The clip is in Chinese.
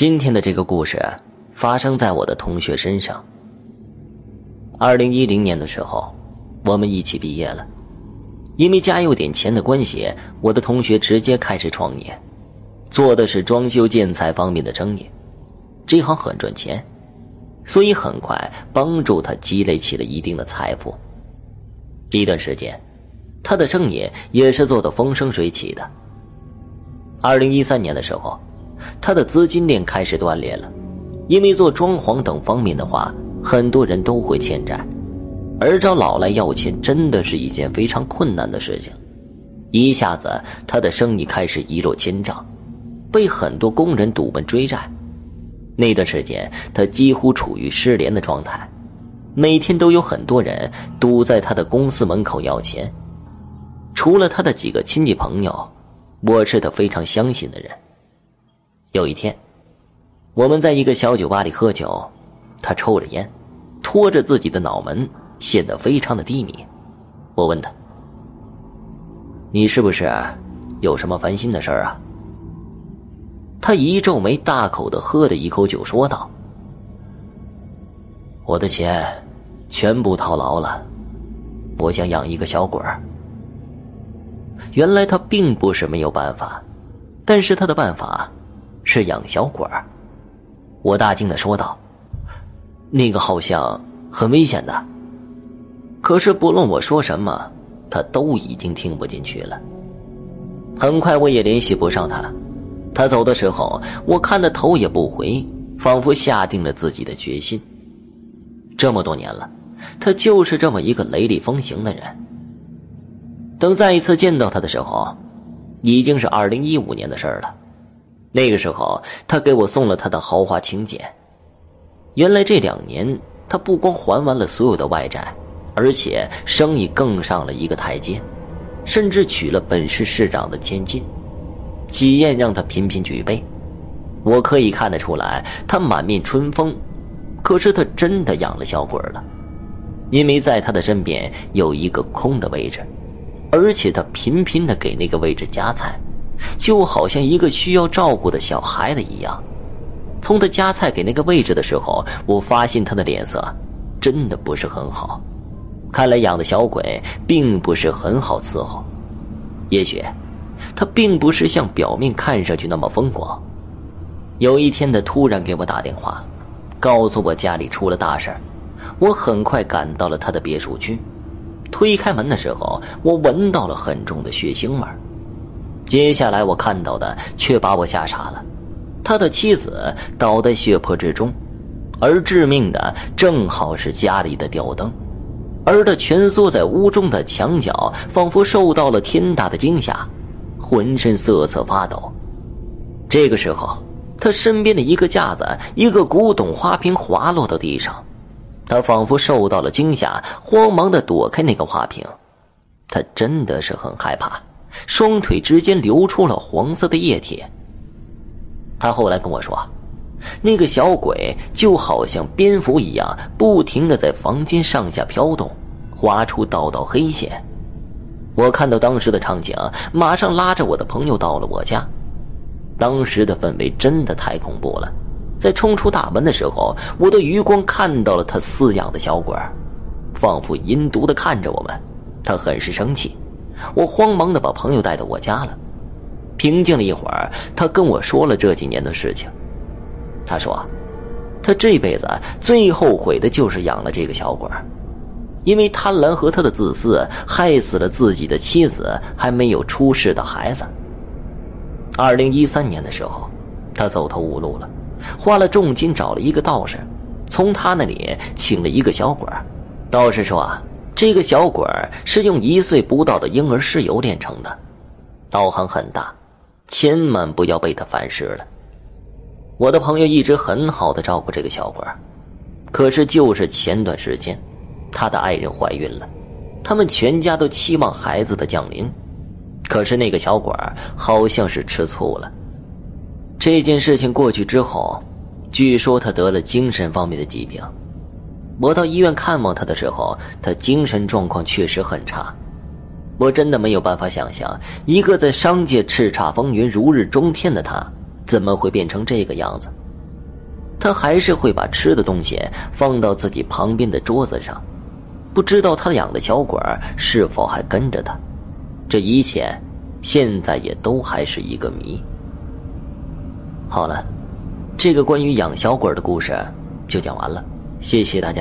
今天的这个故事发生在我的同学身上。二零一零年的时候，我们一起毕业了。因为家有点钱的关系，我的同学直接开始创业，做的是装修建材方面的生意。这行很赚钱，所以很快帮助他积累起了一定的财富。一段时间，他的生意也是做的风生水起的。二零一三年的时候。他的资金链开始断裂了，因为做装潢等方面的话，很多人都会欠债，而找老来要钱真的是一件非常困难的事情。一下子，他的生意开始一落千丈，被很多工人堵门追债。那段时间，他几乎处于失联的状态，每天都有很多人堵在他的公司门口要钱。除了他的几个亲戚朋友，我是他非常相信的人。有一天，我们在一个小酒吧里喝酒，他抽着烟，拖着自己的脑门，显得非常的低迷。我问他：“你是不是有什么烦心的事儿啊？”他一皱眉，大口的喝了一口酒，说道：“我的钱全部套牢了，我想养一个小鬼儿。”原来他并不是没有办法，但是他的办法。是养小鬼儿，我大惊的说道：“那个好像很危险的。”可是不论我说什么，他都已经听不进去了。很快我也联系不上他，他走的时候，我看他头也不回，仿佛下定了自己的决心。这么多年了，他就是这么一个雷厉风行的人。等再一次见到他的时候，已经是二零一五年的事儿了。那个时候，他给我送了他的豪华请柬。原来这两年，他不光还完了所有的外债，而且生意更上了一个台阶，甚至娶了本市市长的千金，喜宴让他频频举杯。我可以看得出来，他满面春风。可是他真的养了小鬼了，因为在他的身边有一个空的位置，而且他频频的给那个位置夹菜。就好像一个需要照顾的小孩子一样，从他夹菜给那个位置的时候，我发现他的脸色真的不是很好。看来养的小鬼并不是很好伺候，也许他并不是像表面看上去那么风光。有一天，他突然给我打电话，告诉我家里出了大事我很快赶到了他的别墅区，推开门的时候，我闻到了很重的血腥味儿。接下来我看到的却把我吓傻了，他的妻子倒在血泊之中，而致命的正好是家里的吊灯，而他蜷缩在屋中的墙角，仿佛受到了天大的惊吓，浑身瑟瑟发抖。这个时候，他身边的一个架子，一个古董花瓶滑落到地上，他仿佛受到了惊吓，慌忙的躲开那个花瓶，他真的是很害怕。双腿之间流出了黄色的液体。他后来跟我说，那个小鬼就好像蝙蝠一样，不停的在房间上下飘动，划出道道黑线。我看到当时的场景，马上拉着我的朋友到了我家。当时的氛围真的太恐怖了。在冲出大门的时候，我的余光看到了他饲养的小鬼，仿佛阴毒的看着我们。他很是生气。我慌忙的把朋友带到我家了，平静了一会儿，他跟我说了这几年的事情。他说，他这辈子最后悔的就是养了这个小鬼因为贪婪和他的自私，害死了自己的妻子还没有出世的孩子。二零一三年的时候，他走投无路了，花了重金找了一个道士，从他那里请了一个小鬼道士说啊。这个小鬼是用一岁不到的婴儿尸油炼成的，道行很大，千万不要被他反噬了。我的朋友一直很好的照顾这个小鬼，可是就是前段时间，他的爱人怀孕了，他们全家都期望孩子的降临，可是那个小鬼好像是吃醋了。这件事情过去之后，据说他得了精神方面的疾病。我到医院看望他的时候，他精神状况确实很差。我真的没有办法想象，一个在商界叱咤风云、如日中天的他，怎么会变成这个样子。他还是会把吃的东西放到自己旁边的桌子上，不知道他养的小鬼是否还跟着他。这一切，现在也都还是一个谜。好了，这个关于养小鬼的故事就讲完了，谢谢大家的。